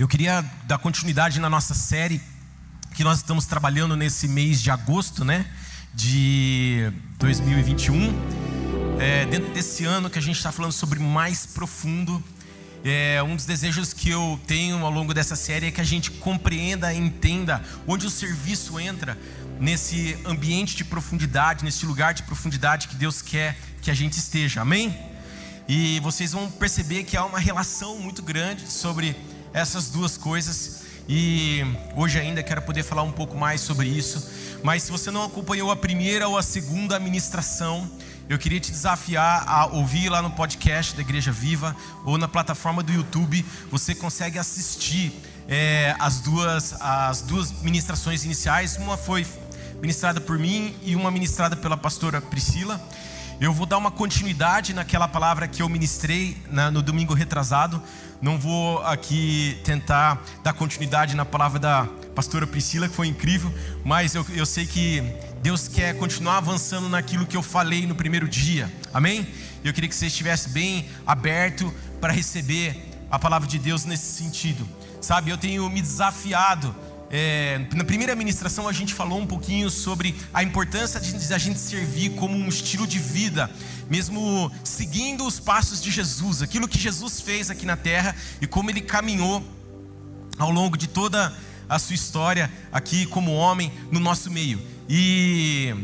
Eu queria dar continuidade na nossa série que nós estamos trabalhando nesse mês de agosto, né? De 2021. É, dentro desse ano que a gente está falando sobre mais profundo. É, um dos desejos que eu tenho ao longo dessa série é que a gente compreenda e entenda onde o serviço entra nesse ambiente de profundidade, nesse lugar de profundidade que Deus quer que a gente esteja. Amém? E vocês vão perceber que há uma relação muito grande sobre essas duas coisas. E hoje ainda quero poder falar um pouco mais sobre isso. Mas se você não acompanhou a primeira ou a segunda administração, eu queria te desafiar a ouvir lá no podcast da Igreja Viva ou na plataforma do YouTube. Você consegue assistir é, as, duas, as duas ministrações iniciais. Uma foi ministrada por mim e uma ministrada pela pastora Priscila. Eu vou dar uma continuidade naquela palavra que eu ministrei na, no domingo retrasado. Não vou aqui tentar dar continuidade na palavra da pastora Priscila, que foi incrível, mas eu, eu sei que Deus quer continuar avançando naquilo que eu falei no primeiro dia. Amém? Eu queria que você estivesse bem aberto para receber a palavra de Deus nesse sentido. Sabe, eu tenho me desafiado é, na primeira ministração a gente falou um pouquinho sobre a importância de a gente servir como um estilo de vida, mesmo seguindo os passos de Jesus, aquilo que Jesus fez aqui na terra e como ele caminhou ao longo de toda a sua história aqui como homem no nosso meio. E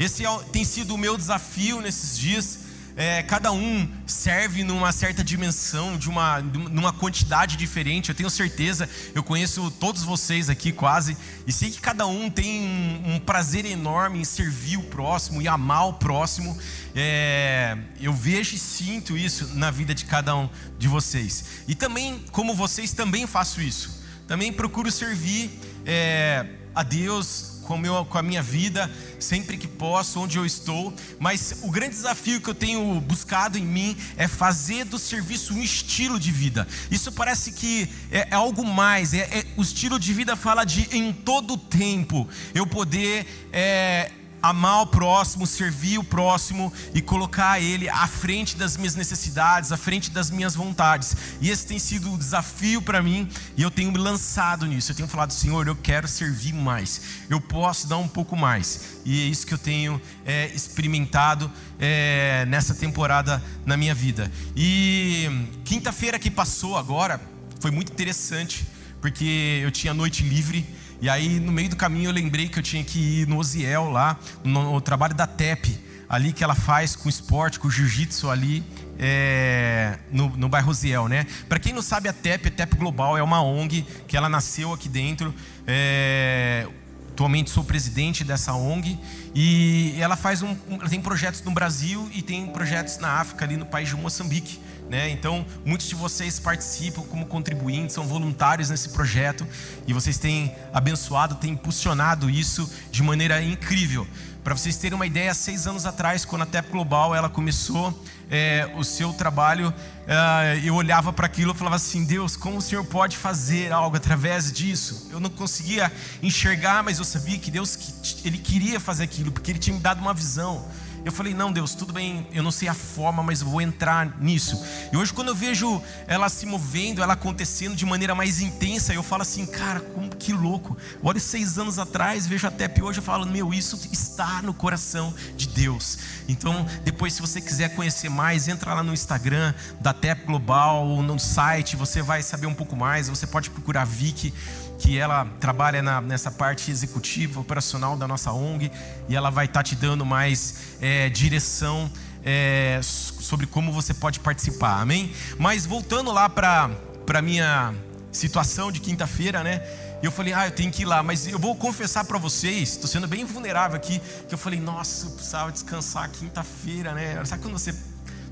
esse é tem sido o meu desafio nesses dias é, cada um serve numa certa dimensão, de uma, numa quantidade diferente. Eu tenho certeza, eu conheço todos vocês aqui quase, e sei que cada um tem um, um prazer enorme em servir o próximo e amar o próximo. É, eu vejo e sinto isso na vida de cada um de vocês. E também, como vocês, também faço isso. Também procuro servir é, a Deus com, meu, com a minha vida, sempre que posso, onde eu estou. Mas o grande desafio que eu tenho buscado em mim é fazer do serviço um estilo de vida. Isso parece que é, é algo mais. É, é, o estilo de vida fala de em todo tempo eu poder é, amar o próximo, servir o próximo e colocar ele à frente das minhas necessidades, à frente das minhas vontades. E esse tem sido o desafio para mim e eu tenho me lançado nisso. Eu tenho falado, Senhor, eu quero servir mais, eu posso dar um pouco mais. E é isso que eu tenho é, experimentado é, nessa temporada na minha vida. E quinta-feira que passou agora foi muito interessante, porque eu tinha noite livre e aí, no meio do caminho, eu lembrei que eu tinha que ir no Oziel lá, no, no trabalho da TEP, ali que ela faz com esporte, com jiu-jitsu ali, é, no, no bairro Oziel, né? Para quem não sabe, a TEP, a TEP Global, é uma ONG que ela nasceu aqui dentro. É, atualmente sou presidente dessa ONG e ela faz um, ela tem projetos no Brasil e tem projetos na África, ali no país de Moçambique. Né? Então, muitos de vocês participam como contribuintes, são voluntários nesse projeto e vocês têm abençoado, têm impulsionado isso de maneira incrível. Para vocês terem uma ideia, seis anos atrás, quando a TEP Global ela começou é, o seu trabalho, é, eu olhava para aquilo e falava assim: Deus, como o Senhor pode fazer algo através disso? Eu não conseguia enxergar, mas eu sabia que Deus ele queria fazer aquilo, porque Ele tinha me dado uma visão. Eu falei: Não, Deus, tudo bem, eu não sei a forma, mas vou entrar nisso. E hoje, quando eu vejo ela se movendo, ela acontecendo de maneira mais intensa, eu falo assim: Cara, como que louco. Olha, seis anos atrás, vejo a TEP hoje, eu falo: Meu, isso está no coração de Deus. Então, depois, se você quiser conhecer mais, entra lá no Instagram da TEP Global, ou no site, você vai saber um pouco mais. Você pode procurar Vicky que ela trabalha na, nessa parte executiva, operacional da nossa ONG, e ela vai estar tá te dando mais é, direção é, sobre como você pode participar, amém? Mas voltando lá para a minha situação de quinta-feira, né? Eu falei, ah, eu tenho que ir lá, mas eu vou confessar para vocês, estou sendo bem vulnerável aqui, que eu falei, nossa, eu precisava descansar quinta-feira, né? Sabe quando você,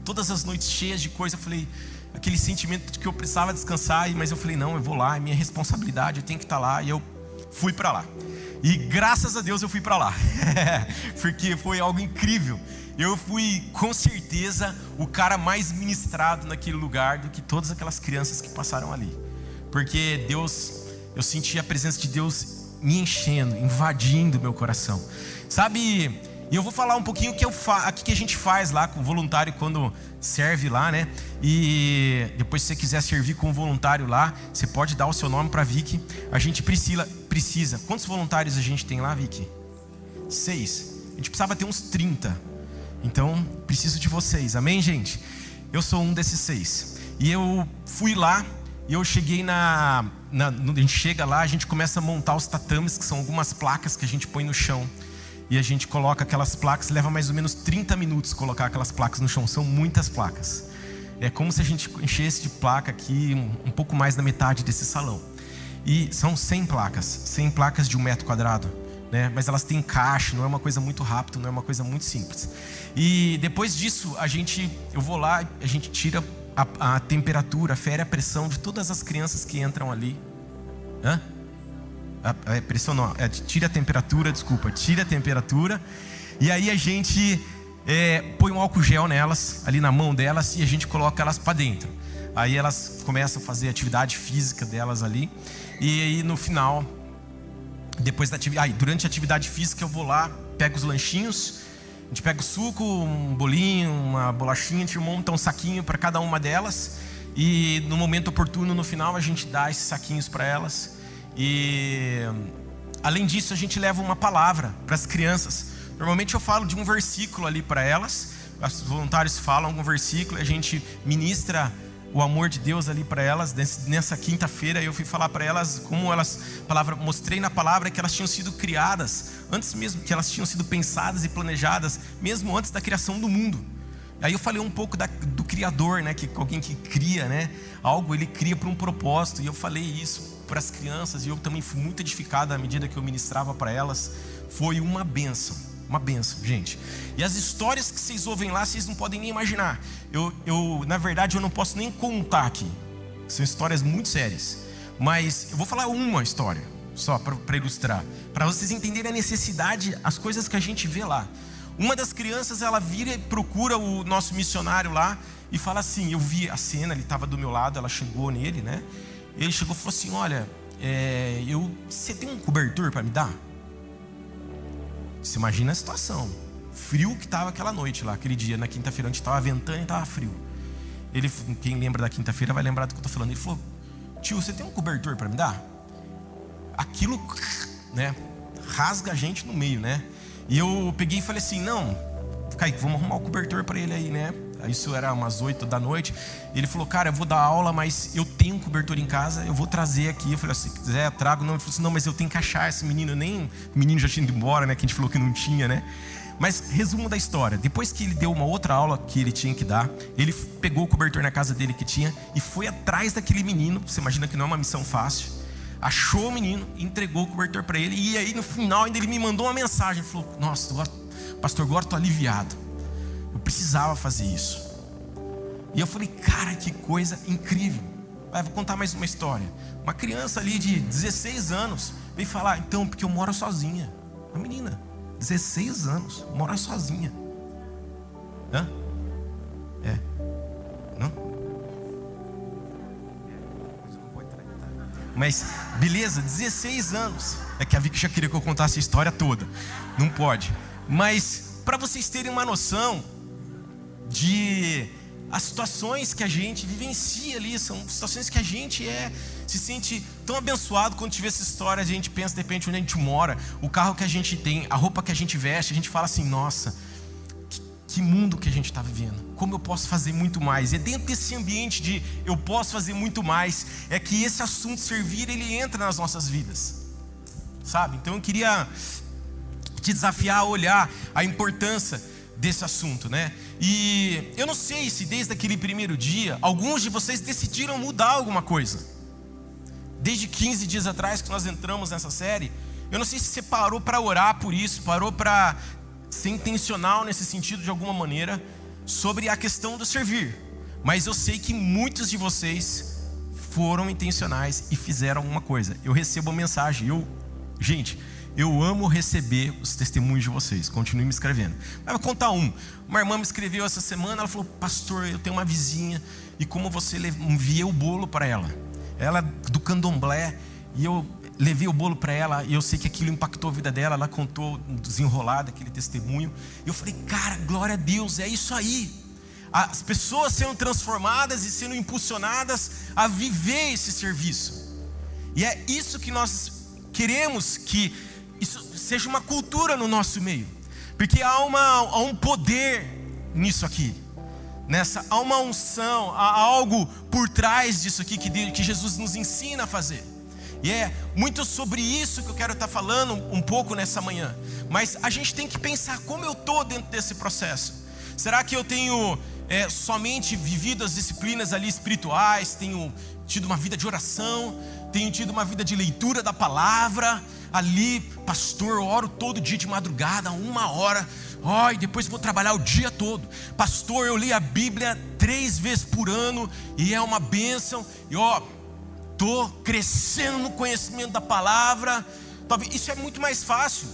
todas as noites cheias de coisa, eu falei, aquele sentimento de que eu precisava descansar, mas eu falei: não, eu vou lá, é minha responsabilidade, eu tenho que estar lá. E eu fui para lá. E graças a Deus eu fui para lá, porque foi algo incrível. Eu fui com certeza o cara mais ministrado naquele lugar do que todas aquelas crianças que passaram ali, porque Deus, eu senti a presença de Deus me enchendo, invadindo meu coração. Sabe, E eu vou falar um pouquinho o que, eu fa... que a gente faz lá com o voluntário quando serve lá, né? E depois, se você quiser servir com um voluntário lá, você pode dar o seu nome para Vicky. A gente precisa, precisa. Quantos voluntários a gente tem lá, Vicky? Seis. A gente precisava ter uns 30. Então, preciso de vocês. Amém, gente? Eu sou um desses seis. E eu fui lá e eu cheguei na, na. A gente chega lá, a gente começa a montar os tatames, que são algumas placas que a gente põe no chão. E a gente coloca aquelas placas, leva mais ou menos 30 minutos colocar aquelas placas no chão. São muitas placas. É como se a gente enchesse de placa aqui um, pouco mais da metade desse salão. E são 100 placas, 100 placas de um metro quadrado. Né? Mas elas têm encaixe, não é uma coisa muito rápida, não é uma coisa muito simples. E depois disso, a gente, eu vou lá, a gente tira a, a temperatura, fere a pressão de todas as crianças que entram ali. Hã? A, a pressão não, é, tira a temperatura, desculpa, tira a temperatura. E aí a gente é, põe um álcool gel nelas, ali na mão delas, e a gente coloca elas para dentro. Aí elas começam a fazer a atividade física delas ali. E aí no final, depois da atividade, durante a atividade física eu vou lá, pego os lanchinhos a gente pega o suco, um bolinho, uma bolachinha, a gente monta um saquinho para cada uma delas. E no momento oportuno, no final, a gente dá esses saquinhos para elas. E além disso, a gente leva uma palavra para as crianças. Normalmente eu falo de um versículo ali para elas. Os voluntários falam algum versículo a gente ministra o amor de Deus ali para elas. Nessa quinta-feira eu fui falar para elas como elas, palavra, mostrei na palavra que elas tinham sido criadas antes mesmo, que elas tinham sido pensadas e planejadas mesmo antes da criação do mundo. Aí eu falei um pouco da, do criador, né, que alguém que cria, né, algo ele cria para um propósito. E eu falei isso para as crianças e eu também fui muito edificado à medida que eu ministrava para elas. Foi uma benção uma benção, gente. E as histórias que vocês ouvem lá, vocês não podem nem imaginar. Eu, eu, na verdade, eu não posso nem contar aqui. São histórias muito sérias. Mas eu vou falar uma história, só para ilustrar. Para vocês entenderem a necessidade, as coisas que a gente vê lá. Uma das crianças, ela vira e procura o nosso missionário lá e fala assim: Eu vi a cena, ele estava do meu lado, ela chegou nele, né? Ele chegou e falou assim: Olha, é, eu, você tem um cobertor para me dar? Você imagina a situação. Frio que estava aquela noite lá, aquele dia, na quinta-feira, onde estava ventando e estava frio. Ele, quem lembra da quinta-feira vai lembrar do que eu estou falando. Ele falou: Tio, você tem um cobertor para me dar? Aquilo, né, rasga a gente no meio, né? E eu peguei e falei assim: Não, Kaique, vamos arrumar o cobertor para ele aí, né? Isso era umas 8 da noite. Ele falou, cara, eu vou dar aula, mas eu tenho cobertor em casa, eu vou trazer aqui. Eu falei, se quiser, trago. Não, ele falou assim, não, mas eu tenho que achar esse menino. Nem o menino já tinha ido embora, né? Que a gente falou que não tinha, né? Mas resumo da história: depois que ele deu uma outra aula que ele tinha que dar, ele pegou o cobertor na casa dele que tinha e foi atrás daquele menino. Você imagina que não é uma missão fácil. Achou o menino, entregou o cobertor para ele e aí no final ainda ele me mandou uma mensagem. Falou: Nossa, pastor, agora estou aliviado. Eu precisava fazer isso. E eu falei, cara, que coisa incrível. Vou contar mais uma história. Uma criança ali de 16 anos veio falar, então, porque eu moro sozinha. Uma menina, 16 anos, mora sozinha. Hã? É. Não? Mas, beleza, 16 anos. É que a Vicky já queria que eu contasse a história toda. Não pode. Mas, para vocês terem uma noção, de as situações que a gente vivencia ali, são situações que a gente é, se sente tão abençoado quando tiver essa história, a gente pensa de repente onde a gente mora, o carro que a gente tem, a roupa que a gente veste, a gente fala assim, nossa, que, mundo que a gente está vivendo, como eu posso fazer muito mais? E é dentro desse ambiente de eu posso fazer muito mais, é que esse assunto servir, ele entra nas nossas vidas, sabe? Então eu queria te desafiar a olhar a importância desse assunto, né? E eu não sei se desde aquele primeiro dia alguns de vocês decidiram mudar alguma coisa. Desde 15 dias atrás que nós entramos nessa série, eu não sei se você parou para orar por isso, parou para ser intencional nesse sentido de alguma maneira sobre a questão do servir. Mas eu sei que muitos de vocês foram intencionais e fizeram alguma coisa. Eu recebo a mensagem, eu, gente, eu amo receber os testemunhos de vocês. Continue me escrevendo. Mas vou contar um. Uma irmã me escreveu essa semana. Ela falou: Pastor, eu tenho uma vizinha. E como você envia o bolo para ela? Ela é do candomblé. E eu, levei o bolo para ela e eu sei que aquilo impactou a vida dela. Ela contou desenrolado aquele testemunho. E eu falei, cara, glória a Deus, é isso aí. As pessoas sendo transformadas e sendo impulsionadas a viver esse serviço. E é isso que nós queremos que isso seja uma cultura no nosso meio. Porque há, uma, há um poder nisso aqui. Nessa, há uma unção, há algo por trás disso aqui que, que Jesus nos ensina a fazer. E é muito sobre isso que eu quero estar falando um pouco nessa manhã. Mas a gente tem que pensar como eu estou dentro desse processo. Será que eu tenho é, somente vivido as disciplinas ali espirituais? Tenho tido uma vida de oração? Tenho tido uma vida de leitura da palavra? Ali, pastor, eu oro todo dia de madrugada, uma hora. Ó, e depois vou trabalhar o dia todo. Pastor, eu li a Bíblia três vezes por ano e é uma bênção. E ó, estou crescendo no conhecimento da palavra. Talvez isso é muito mais fácil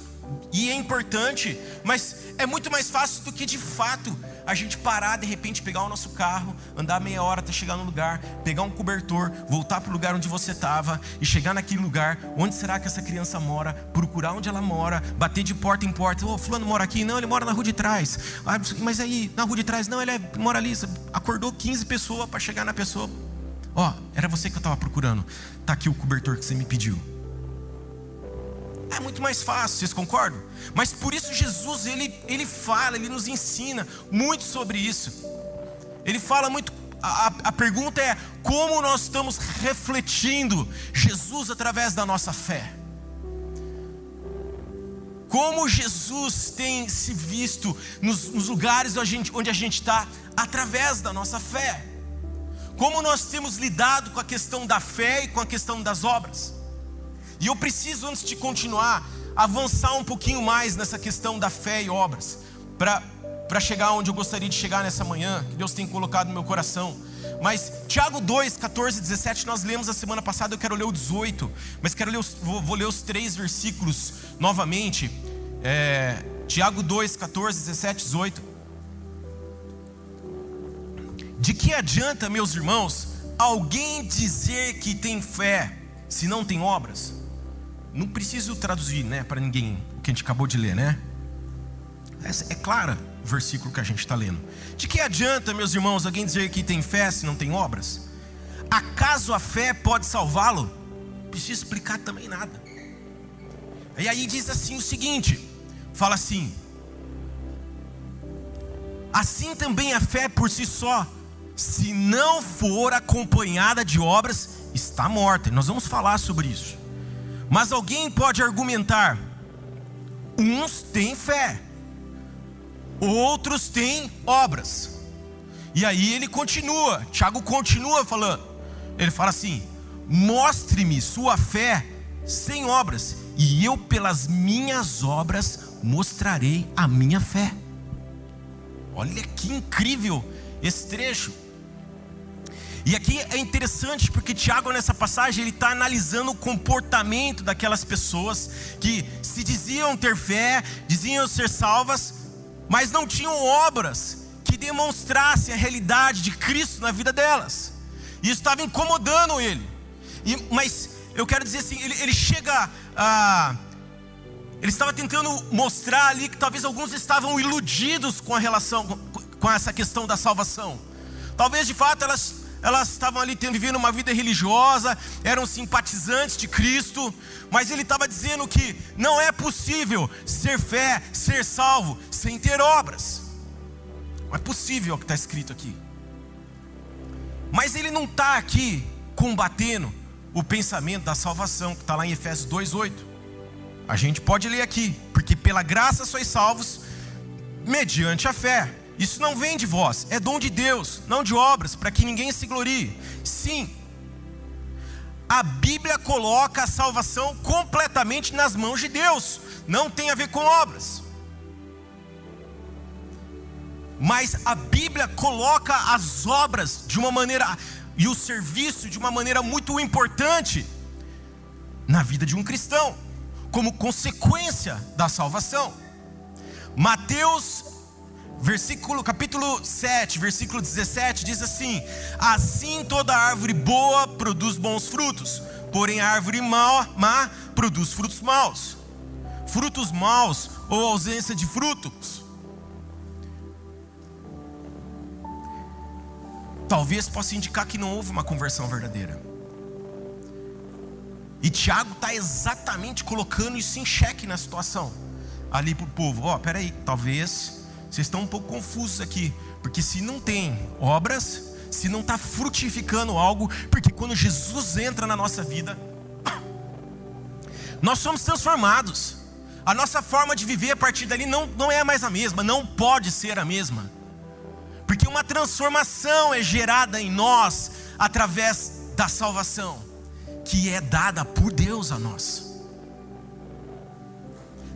e é importante, mas é muito mais fácil do que de fato a gente parar de repente, pegar o nosso carro, andar meia hora até chegar no lugar, pegar um cobertor, voltar para o lugar onde você estava e chegar naquele lugar, onde será que essa criança mora, procurar onde ela mora, bater de porta em porta, ô, oh, fulano mora aqui, não, ele mora na rua de trás, ah, mas aí, na rua de trás, não, ele é, mora ali, acordou 15 pessoas para chegar na pessoa, Ó, oh, era você que eu estava procurando. Tá aqui o cobertor que você me pediu. É muito mais fácil, vocês concordam? Mas por isso Jesus ele, ele fala, ele nos ensina muito sobre isso. Ele fala muito. A, a pergunta é como nós estamos refletindo Jesus através da nossa fé. Como Jesus tem se visto nos, nos lugares onde a gente está através da nossa fé. Como nós temos lidado com a questão da fé e com a questão das obras. E eu preciso, antes de continuar, avançar um pouquinho mais nessa questão da fé e obras, para chegar onde eu gostaria de chegar nessa manhã, que Deus tem colocado no meu coração. Mas Tiago 2, 14 17, nós lemos a semana passada, eu quero ler o 18, mas quero ler os, vou, vou, ler os três versículos novamente. É, Tiago 2, 14, 17, 18. De que adianta, meus irmãos, alguém dizer que tem fé se não tem obras? Não preciso traduzir, né, para ninguém o que a gente acabou de ler, né? Essa é clara o versículo que a gente está lendo. De que adianta, meus irmãos, alguém dizer que tem fé se não tem obras? Acaso a fé pode salvá-lo? Preciso explicar também nada. E aí diz assim o seguinte: fala assim. Assim também a fé por si só se não for acompanhada de obras, está morta. Nós vamos falar sobre isso. Mas alguém pode argumentar: uns têm fé, outros têm obras. E aí ele continua, Tiago continua falando. Ele fala assim: mostre-me sua fé sem obras, e eu, pelas minhas obras, mostrarei a minha fé. Olha que incrível esse trecho. E aqui é interessante porque Tiago, nessa passagem, ele está analisando o comportamento daquelas pessoas que se diziam ter fé, diziam ser salvas, mas não tinham obras que demonstrassem a realidade de Cristo na vida delas. E isso estava incomodando ele. E, mas eu quero dizer assim, ele, ele chega a. Ele estava tentando mostrar ali que talvez alguns estavam iludidos com a relação, com, com essa questão da salvação. Talvez de fato elas elas estavam ali tendo, vivendo uma vida religiosa, eram simpatizantes de Cristo, mas ele estava dizendo que não é possível ser fé, ser salvo, sem ter obras. Não é possível o que está escrito aqui. Mas ele não está aqui combatendo o pensamento da salvação, que está lá em Efésios 2,8. A gente pode ler aqui, porque pela graça sois salvos, mediante a fé. Isso não vem de vós, é dom de Deus, não de obras, para que ninguém se glorie. Sim, a Bíblia coloca a salvação completamente nas mãos de Deus, não tem a ver com obras. Mas a Bíblia coloca as obras de uma maneira e o serviço de uma maneira muito importante na vida de um cristão, como consequência da salvação. Mateus Versículo, capítulo 7, versículo 17 diz assim: Assim toda árvore boa produz bons frutos, porém a árvore má, má produz frutos maus. Frutos maus ou ausência de frutos. Talvez possa indicar que não houve uma conversão verdadeira. E Tiago está exatamente colocando isso em xeque na situação. Ali para o povo: Ó, oh, peraí, talvez vocês estão um pouco confusos aqui. Porque se não tem obras, se não está frutificando algo, porque quando Jesus entra na nossa vida, nós somos transformados. A nossa forma de viver a partir dali não, não é mais a mesma, não pode ser a mesma. Porque uma transformação é gerada em nós através da salvação, que é dada por Deus a nós.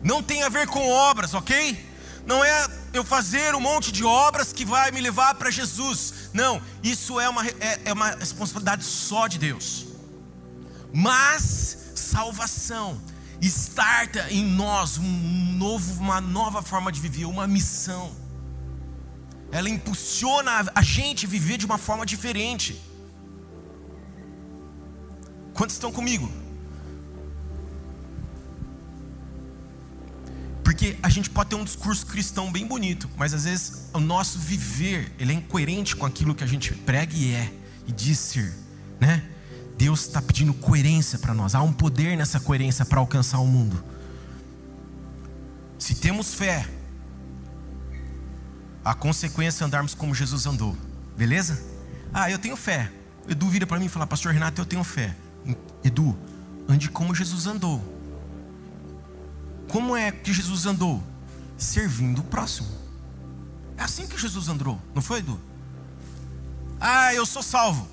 Não tem a ver com obras, ok? Não é eu fazer um monte de obras que vai me levar para Jesus. Não, isso é uma, é, é uma responsabilidade só de Deus. Mas salvação starta em nós um novo, uma nova forma de viver, uma missão. Ela impulsiona a gente viver de uma forma diferente. Quantos estão comigo? Porque a gente pode ter um discurso cristão bem bonito, mas às vezes o nosso viver, ele é incoerente com aquilo que a gente prega e é, e diz ser, né? Deus está pedindo coerência para nós, há um poder nessa coerência para alcançar o mundo. Se temos fé, a consequência é andarmos como Jesus andou, beleza? Ah, eu tenho fé. Edu vira para mim e fala, Pastor Renato, eu tenho fé. Edu, ande como Jesus andou. Como é que Jesus andou? Servindo o próximo. É assim que Jesus andou, não foi, Edu? Ah, eu sou salvo.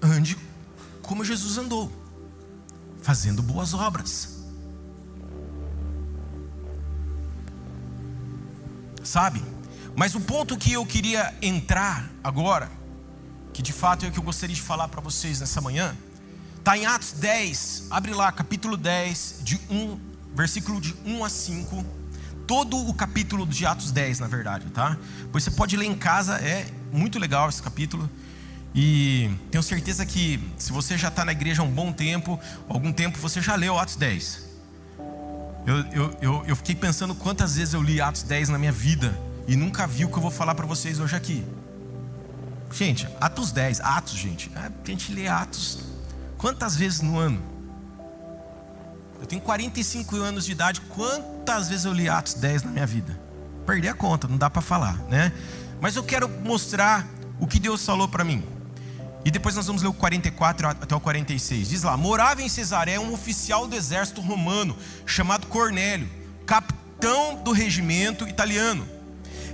Ande como Jesus andou, fazendo boas obras. Sabe? Mas o ponto que eu queria entrar agora, que de fato é o que eu gostaria de falar para vocês nessa manhã, está em Atos 10, abre lá, capítulo 10, de 1 versículo de 1 a 5, todo o capítulo de Atos 10, na verdade, tá? Pois você pode ler em casa, é muito legal esse capítulo. E tenho certeza que se você já está na igreja há um bom tempo, algum tempo, você já leu Atos 10. Eu, eu, eu, eu fiquei pensando quantas vezes eu li Atos 10 na minha vida e nunca vi o que eu vou falar para vocês hoje aqui. Gente, Atos 10, Atos, gente. É, a gente lê Atos quantas vezes no ano? Eu tenho 45 anos de idade. Quantas vezes eu li Atos 10 na minha vida? Perdi a conta, não dá para falar, né? Mas eu quero mostrar o que Deus falou para mim. E depois nós vamos ler o 44 até o 46. Diz lá: Morava em Cesaré um oficial do exército romano chamado Cornélio, capitão do regimento italiano.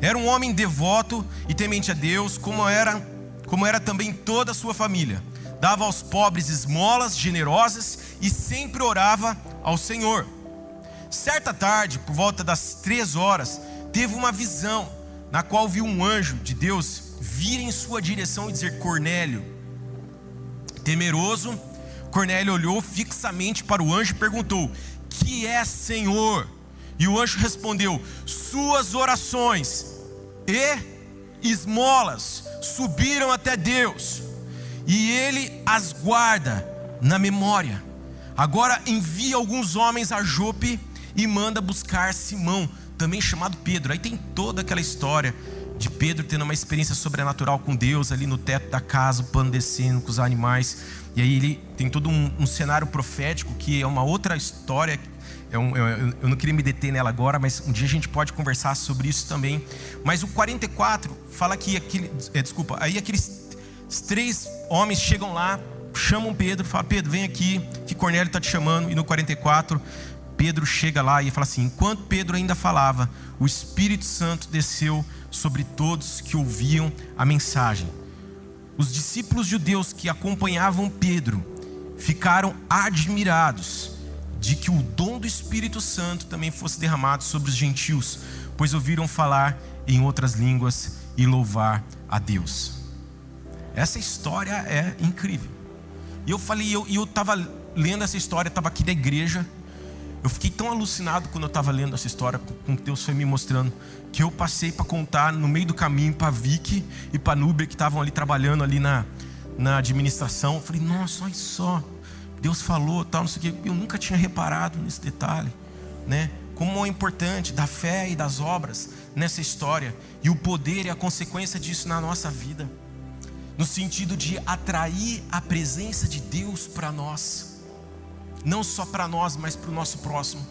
Era um homem devoto e temente a Deus, como era, como era também toda a sua família. Dava aos pobres esmolas generosas e sempre orava ao Senhor. Certa tarde, por volta das três horas, teve uma visão, na qual viu um anjo de Deus vir em sua direção e dizer: Cornélio. Temeroso, Cornélio olhou fixamente para o anjo e perguntou: Que é, Senhor? E o anjo respondeu: Suas orações e esmolas subiram até Deus, e ele as guarda na memória. Agora envia alguns homens a Jope e manda buscar Simão, também chamado Pedro. Aí tem toda aquela história de Pedro tendo uma experiência sobrenatural com Deus ali no teto da casa, o pano descendo com os animais. E aí ele tem todo um, um cenário profético que é uma outra história. É um, eu, eu não queria me deter nela agora, mas um dia a gente pode conversar sobre isso também. Mas o 44 fala que aquele, é, desculpa, aí aqueles três homens chegam lá chamam Pedro, fala: Pedro, vem aqui, que Cornélio está te chamando. E no 44, Pedro chega lá e fala assim: Enquanto Pedro ainda falava, o Espírito Santo desceu sobre todos que ouviam a mensagem. Os discípulos judeus que acompanhavam Pedro ficaram admirados de que o dom do Espírito Santo também fosse derramado sobre os gentios, pois ouviram falar em outras línguas e louvar a Deus. Essa história é incrível. E eu falei, eu, estava lendo essa história, estava aqui da igreja. Eu fiquei tão alucinado quando eu estava lendo essa história, com que Deus foi me mostrando, que eu passei para contar no meio do caminho para Vicky e para Núbia, que estavam ali trabalhando ali na, na administração. Eu falei, nossa, olha só. Deus falou, tal, não sei o que. Eu nunca tinha reparado nesse detalhe, né? Como é importante da fé e das obras nessa história e o poder e a consequência disso na nossa vida, no sentido de atrair a presença de Deus para nós, não só para nós, mas para o nosso próximo.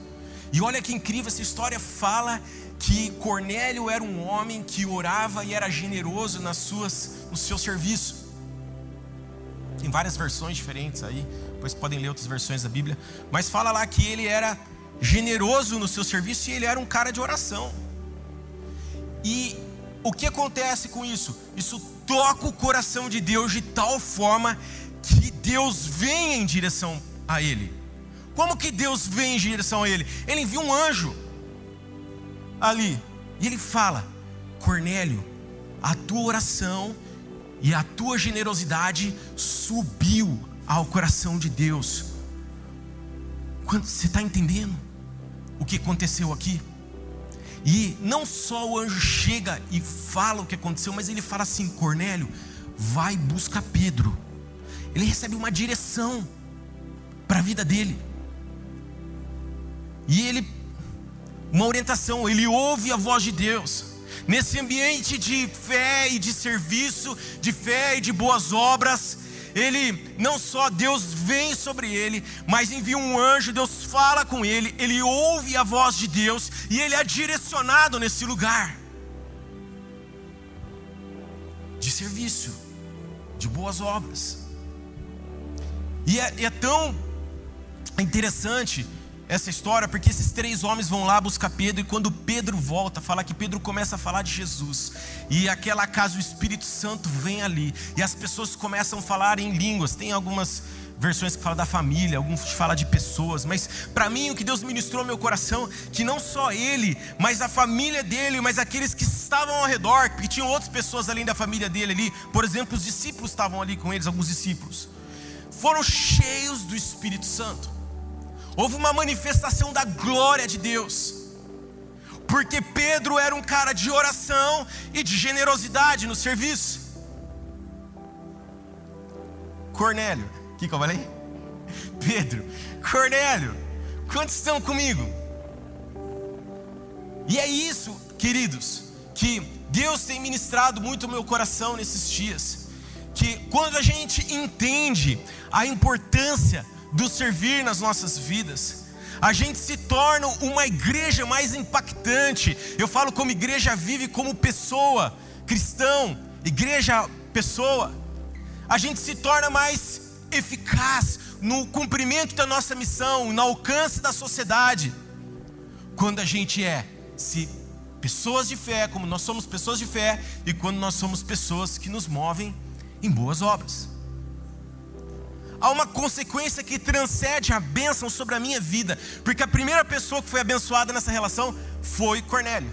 E olha que incrível, essa história fala que Cornélio era um homem que orava e era generoso nas suas, no seu serviço. Tem várias versões diferentes aí, depois podem ler outras versões da Bíblia, mas fala lá que ele era generoso no seu serviço e ele era um cara de oração. E o que acontece com isso? Isso toca o coração de Deus de tal forma que Deus vem em direção a ele. Como que Deus vem em direção a ele? Ele envia um anjo ali e ele fala: Cornélio, a tua oração e a tua generosidade subiu ao coração de Deus. Você está entendendo o que aconteceu aqui? E não só o anjo chega e fala o que aconteceu, mas ele fala assim: Cornélio, vai buscar Pedro. Ele recebe uma direção para a vida dele. E ele, uma orientação, ele ouve a voz de Deus. Nesse ambiente de fé e de serviço, de fé e de boas obras, ele não só Deus vem sobre ele, mas envia um anjo, Deus fala com ele, ele ouve a voz de Deus e ele é direcionado nesse lugar de serviço, de boas obras. E é, é tão interessante essa história, porque esses três homens vão lá buscar Pedro, e quando Pedro volta, fala que Pedro começa a falar de Jesus, e aquela casa o Espírito Santo vem ali, e as pessoas começam a falar em línguas. Tem algumas versões que falam da família, alguns falam de pessoas, mas para mim o que Deus ministrou no meu coração, que não só ele, mas a família dele, mas aqueles que estavam ao redor, porque tinham outras pessoas além da família dele ali, por exemplo, os discípulos estavam ali com eles, alguns discípulos, foram cheios do Espírito Santo. Houve uma manifestação da glória de Deus. Porque Pedro era um cara de oração e de generosidade no serviço. Cornélio, o que, que eu falei? Pedro, Cornélio, quantos estão comigo? E é isso, queridos, que Deus tem ministrado muito o meu coração nesses dias. Que quando a gente entende a importância do servir nas nossas vidas. A gente se torna uma igreja mais impactante. Eu falo como igreja vive como pessoa, cristão, igreja pessoa. A gente se torna mais eficaz no cumprimento da nossa missão, no alcance da sociedade. Quando a gente é se pessoas de fé, como nós somos pessoas de fé, e quando nós somos pessoas que nos movem em boas obras há uma consequência que transcende a bênção sobre a minha vida, porque a primeira pessoa que foi abençoada nessa relação foi Cornélio.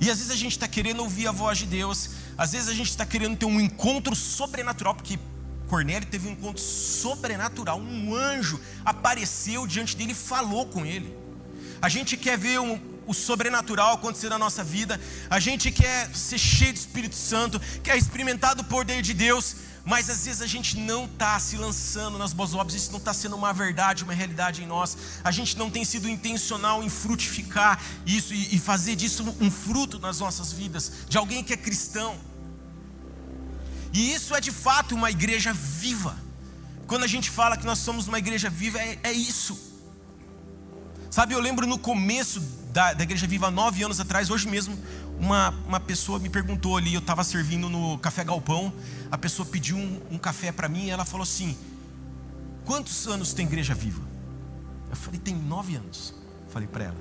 E às vezes a gente está querendo ouvir a voz de Deus, às vezes a gente está querendo ter um encontro sobrenatural, porque Cornélio teve um encontro sobrenatural, um anjo apareceu diante dele e falou com ele. A gente quer ver um, o sobrenatural acontecer na nossa vida, a gente quer ser cheio do Espírito Santo, quer experimentar do poder de Deus, mas às vezes a gente não está se lançando nas boas obras, isso não está sendo uma verdade, uma realidade em nós, a gente não tem sido intencional em frutificar isso e fazer disso um fruto nas nossas vidas, de alguém que é cristão. E isso é de fato uma igreja viva. Quando a gente fala que nós somos uma igreja viva, é, é isso. Sabe, eu lembro no começo da, da Igreja Viva, nove anos atrás, hoje mesmo, uma, uma pessoa me perguntou ali, eu estava servindo no Café Galpão, a pessoa pediu um, um café para mim e ela falou assim: Quantos anos tem Igreja Viva? Eu falei: Tem nove anos. Falei para ela.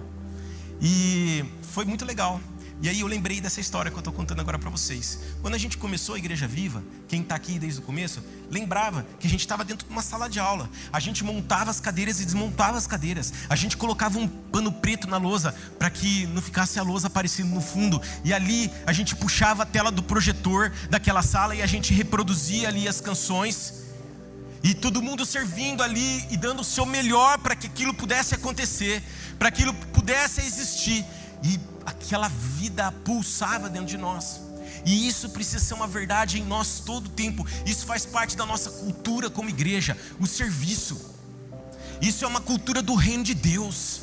E foi muito legal. E aí eu lembrei dessa história que eu estou contando agora para vocês. Quando a gente começou a Igreja Viva, quem está aqui desde o começo, lembrava que a gente estava dentro de uma sala de aula. A gente montava as cadeiras e desmontava as cadeiras. A gente colocava um pano preto na lousa para que não ficasse a lousa aparecendo no fundo. E ali a gente puxava a tela do projetor daquela sala e a gente reproduzia ali as canções. E todo mundo servindo ali e dando o seu melhor para que aquilo pudesse acontecer, para aquilo pudesse existir. E aquela vida pulsava dentro de nós. E isso precisa ser uma verdade em nós todo o tempo. Isso faz parte da nossa cultura como igreja, o serviço. Isso é uma cultura do reino de Deus.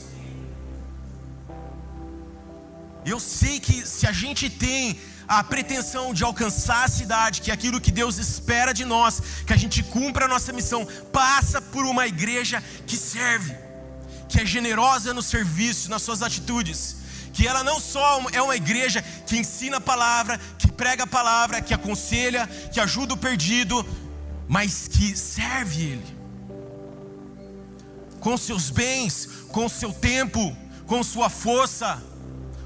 Eu sei que se a gente tem a pretensão de alcançar a cidade, que é aquilo que Deus espera de nós, que a gente cumpra a nossa missão, passa por uma igreja que serve, que é generosa no serviço, nas suas atitudes, que ela não só é uma igreja que ensina a palavra, que prega a palavra, que aconselha, que ajuda o perdido, mas que serve Ele com seus bens, com seu tempo, com sua força,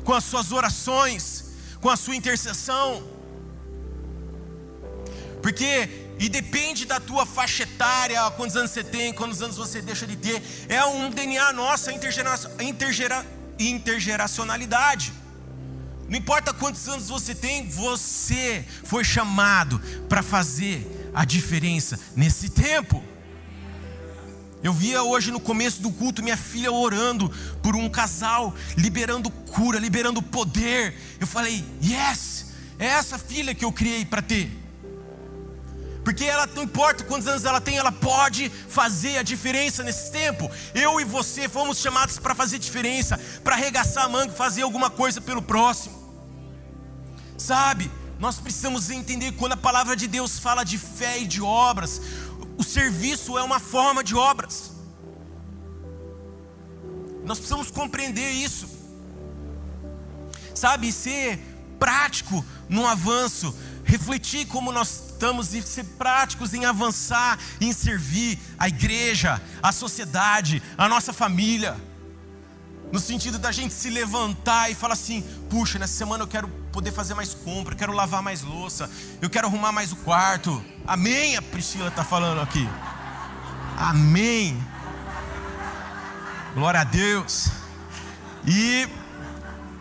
com as suas orações, com a sua intercessão. Porque, e depende da tua faixa etária, quantos anos você tem, quantos anos você deixa de ter, é um DNA nosso, a intergera, intergeracionalidade. Não importa quantos anos você tem, você foi chamado para fazer a diferença nesse tempo. Eu via hoje no começo do culto minha filha orando por um casal, liberando cura, liberando poder. Eu falei, yes, é essa filha que eu criei para ter. Porque ela não importa quantos anos ela tem, ela pode fazer a diferença nesse tempo. Eu e você fomos chamados para fazer diferença, para arregaçar a manga, fazer alguma coisa pelo próximo. Sabe? Nós precisamos entender quando a palavra de Deus fala de fé e de obras, o serviço é uma forma de obras. Nós precisamos compreender isso. Sabe, ser prático no avanço, refletir como nós estamos e ser práticos em avançar, em servir a igreja, a sociedade, a nossa família. No sentido da gente se levantar e falar assim: puxa, nessa semana eu quero poder fazer mais compra, eu quero lavar mais louça, eu quero arrumar mais o quarto. Amém? A Priscila está falando aqui. Amém. Glória a Deus. E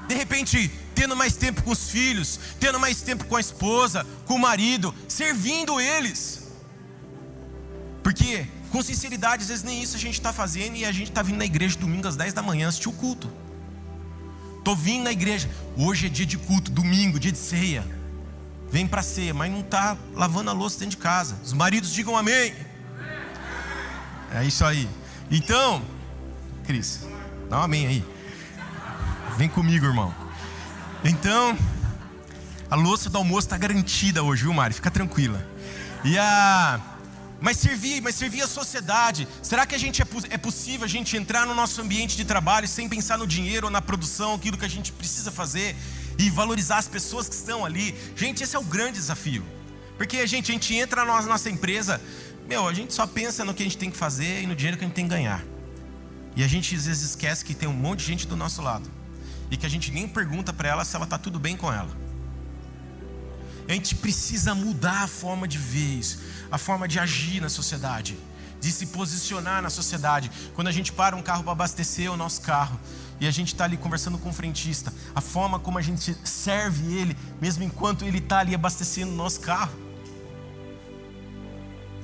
de repente, tendo mais tempo com os filhos, tendo mais tempo com a esposa, com o marido, servindo eles. Porque com sinceridade, às vezes nem isso a gente está fazendo e a gente está vindo na igreja domingo às 10 da manhã assistir o culto. Estou vindo na igreja, hoje é dia de culto, domingo, dia de ceia. Vem para ceia, mas não está lavando a louça dentro de casa. Os maridos digam amém. É isso aí. Então, Cris, dá um amém aí. Vem comigo, irmão. Então, a louça do almoço está garantida hoje, viu, Mari? Fica tranquila. E a mas servir, mas servir a sociedade. Será que a gente é, é possível a gente entrar no nosso ambiente de trabalho sem pensar no dinheiro ou na produção, aquilo que a gente precisa fazer e valorizar as pessoas que estão ali? Gente, esse é o grande desafio. Porque gente, a gente entra na nossa empresa, meu, a gente só pensa no que a gente tem que fazer e no dinheiro que a gente tem que ganhar. E a gente às vezes esquece que tem um monte de gente do nosso lado e que a gente nem pergunta para ela se ela está tudo bem com ela. A gente precisa mudar a forma de ver isso a forma de agir na sociedade, de se posicionar na sociedade. Quando a gente para um carro para abastecer o nosso carro e a gente está ali conversando com o frentista, a forma como a gente serve ele, mesmo enquanto ele está ali abastecendo o nosso carro.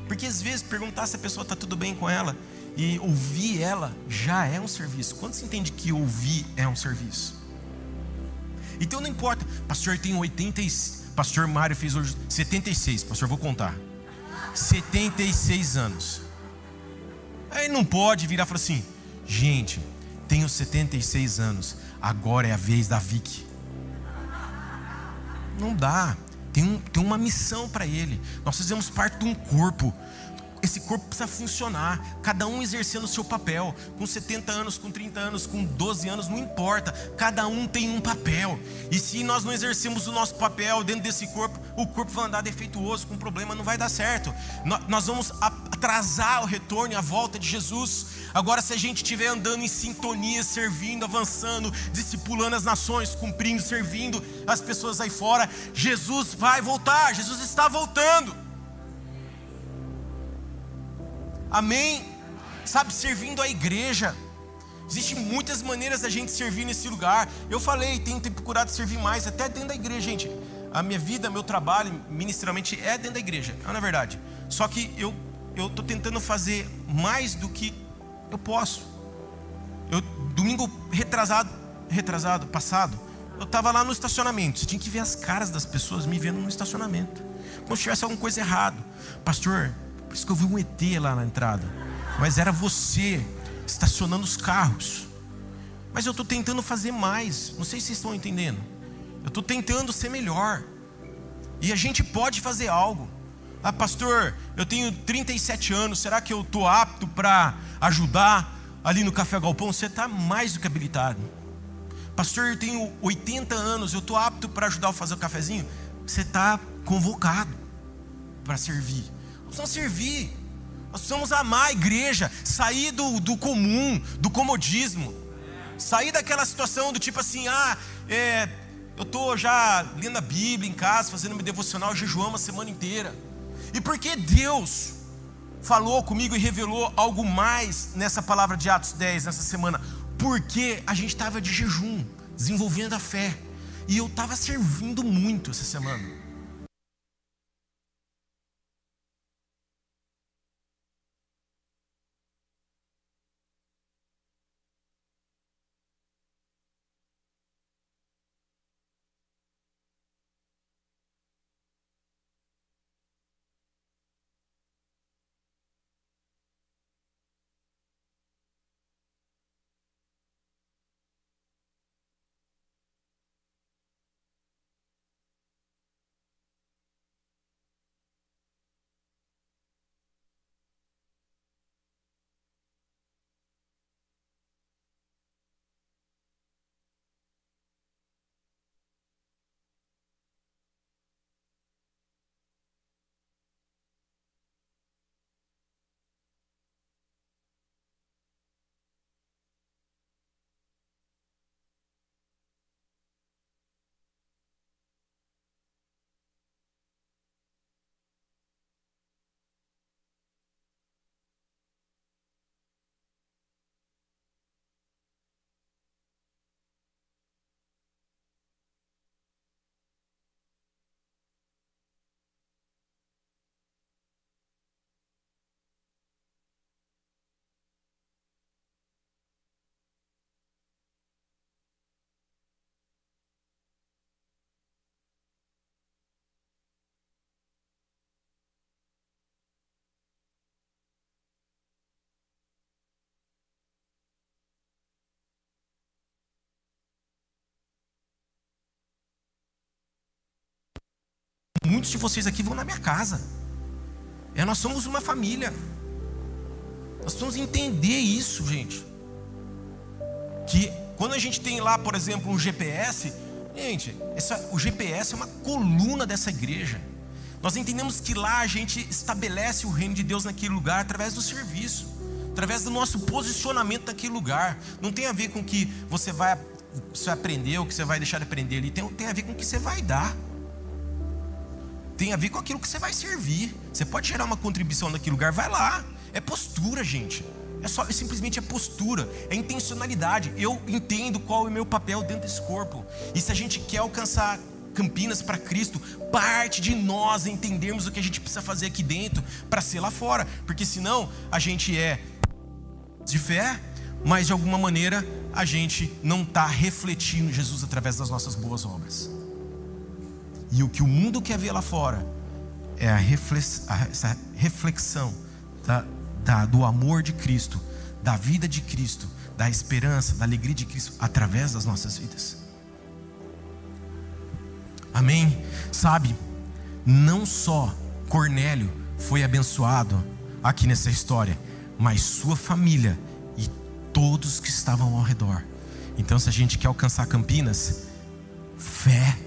Porque às vezes perguntar se a pessoa está tudo bem com ela e ouvir ela já é um serviço. Quando se entende que ouvir é um serviço? Então não importa, pastor tem 80, pastor Mário fez hoje 76, pastor, vou contar. 76 anos. Aí não pode virar e falar assim: gente, tenho 76 anos, agora é a vez da Vicky. Não dá. Tem, um, tem uma missão para ele. Nós fazemos parte de um corpo esse corpo precisa funcionar, cada um exercendo o seu papel, com 70 anos, com 30 anos, com 12 anos, não importa, cada um tem um papel, e se nós não exercemos o nosso papel dentro desse corpo, o corpo vai andar defeituoso, com problema, não vai dar certo, nós vamos atrasar o retorno e a volta de Jesus. Agora, se a gente estiver andando em sintonia, servindo, avançando, discipulando as nações, cumprindo, servindo as pessoas aí fora, Jesus vai voltar, Jesus está voltando. Amém? Sabe, servindo a igreja. Existem muitas maneiras da gente servir nesse lugar. Eu falei, tenho procurado servir mais, até dentro da igreja, gente. A minha vida, meu trabalho, ministerialmente, é dentro da igreja, é na verdade. Só que eu eu estou tentando fazer mais do que eu posso. Eu domingo retrasado, retrasado, passado, eu estava lá no estacionamento. Você tinha que ver as caras das pessoas me vendo no estacionamento. Como se tivesse alguma coisa errada. Pastor, isso que eu vi um ET lá na entrada. Mas era você estacionando os carros. Mas eu estou tentando fazer mais. Não sei se vocês estão entendendo. Eu estou tentando ser melhor. E a gente pode fazer algo. Ah, pastor, eu tenho 37 anos. Será que eu estou apto para ajudar ali no Café Galpão? Você está mais do que habilitado. Pastor, eu tenho 80 anos. Eu estou apto para ajudar a fazer o cafezinho? Você está convocado para servir. Precisamos servir. Nós precisamos amar a igreja, sair do, do comum, do comodismo, sair daquela situação do tipo assim, ah, é, eu estou já lendo a Bíblia em casa, fazendo meu devocional, jejuando a semana inteira. E porque Deus falou comigo e revelou algo mais nessa palavra de Atos 10, nessa semana? Porque a gente estava de jejum, desenvolvendo a fé. E eu estava servindo muito essa semana. Muitos de vocês aqui vão na minha casa. É, nós somos uma família. Nós precisamos entender isso, gente. Que quando a gente tem lá, por exemplo, um GPS, gente, essa, o GPS é uma coluna dessa igreja. Nós entendemos que lá a gente estabelece o reino de Deus naquele lugar através do serviço, através do nosso posicionamento naquele lugar. Não tem a ver com o que você vai, você vai aprender ou que você vai deixar de aprender ali, tem, tem a ver com o que você vai dar tem a ver com aquilo que você vai servir. Você pode gerar uma contribuição naquele lugar, vai lá. É postura, gente. É só, é simplesmente é postura, é intencionalidade. Eu entendo qual é o meu papel dentro desse corpo. E se a gente quer alcançar Campinas para Cristo, parte de nós entendermos o que a gente precisa fazer aqui dentro para ser lá fora, porque senão a gente é de fé, mas de alguma maneira a gente não está refletindo Jesus através das nossas boas obras. E o que o mundo quer ver lá fora é a reflex, a, essa reflexão da, da, do amor de Cristo, da vida de Cristo, da esperança, da alegria de Cristo através das nossas vidas. Amém? Sabe, não só Cornélio foi abençoado aqui nessa história, mas sua família e todos que estavam ao redor. Então, se a gente quer alcançar Campinas, fé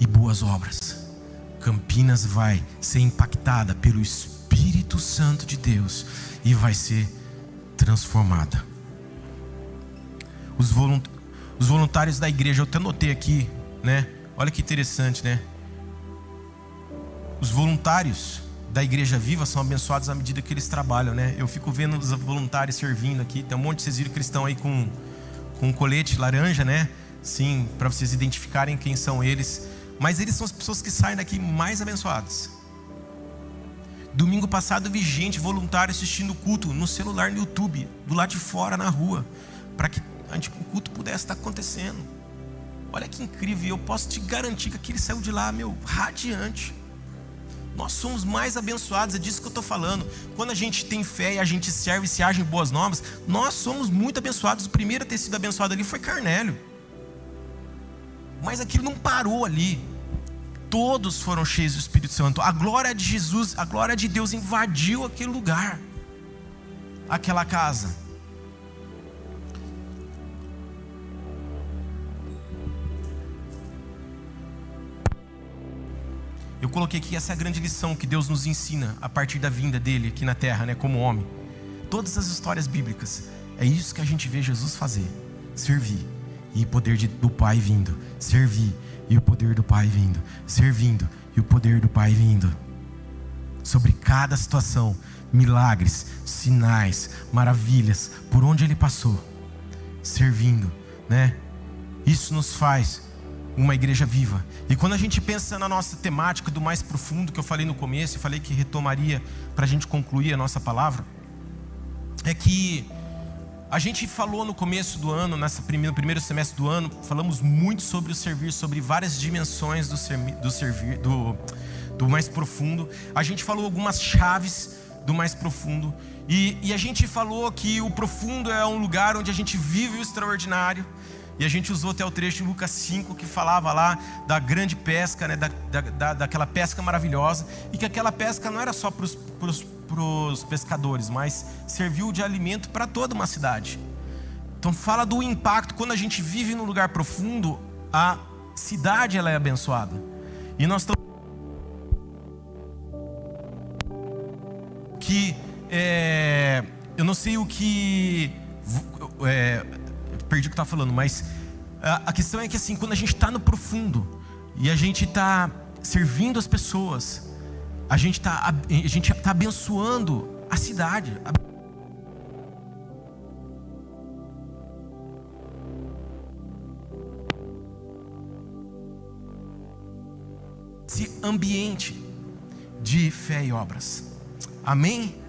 e boas obras. Campinas vai ser impactada pelo Espírito Santo de Deus e vai ser transformada. Os, voluntários da igreja, eu até notei aqui, né? Olha que interessante, né? Os voluntários da Igreja Viva são abençoados à medida que eles trabalham, né? Eu fico vendo os voluntários servindo aqui. Tem um monte de vocês viram cristão aí com, com um colete laranja, né? Sim, para vocês identificarem quem são eles. Mas eles são as pessoas que saem daqui mais abençoadas. Domingo passado vi gente voluntária assistindo o culto no celular no YouTube, do lado de fora na rua, para que o culto pudesse estar acontecendo. Olha que incrível, eu posso te garantir que aquele saiu de lá, meu, radiante. Nós somos mais abençoados, é disso que eu estou falando. Quando a gente tem fé e a gente serve e se age em boas novas, nós somos muito abençoados. O primeiro a ter sido abençoado ali foi Carnélio. Mas aquilo não parou ali. Todos foram cheios do Espírito Santo. A glória de Jesus, a glória de Deus invadiu aquele lugar, aquela casa. Eu coloquei aqui essa grande lição que Deus nos ensina a partir da vinda dele aqui na terra, né, como homem. Todas as histórias bíblicas, é isso que a gente vê Jesus fazer: servir e o poder de, do Pai vindo, servir e o poder do Pai vindo, servindo e o poder do Pai vindo. Sobre cada situação, milagres, sinais, maravilhas, por onde ele passou, servindo, né? Isso nos faz uma igreja viva. E quando a gente pensa na nossa temática do mais profundo que eu falei no começo, e falei que retomaria para a gente concluir a nossa palavra, é que a gente falou no começo do ano, nessa primeira, no primeiro semestre do ano, falamos muito sobre o servir, sobre várias dimensões do, sermi, do servir, do, do mais profundo. A gente falou algumas chaves do mais profundo. E, e a gente falou que o profundo é um lugar onde a gente vive o extraordinário e a gente usou até o trecho de Lucas 5 que falava lá da grande pesca, né, da, da, daquela pesca maravilhosa, e que aquela pesca não era só para os pescadores, mas serviu de alimento para toda uma cidade. Então fala do impacto quando a gente vive num lugar profundo, a cidade ela é abençoada. E nós estamos que é, eu não sei o que é, perdi o que estava falando, mas a, a questão é que assim, quando a gente está no profundo e a gente está servindo as pessoas, a gente está a gente está abençoando a cidade. Esse ambiente de fé e obras. Amém?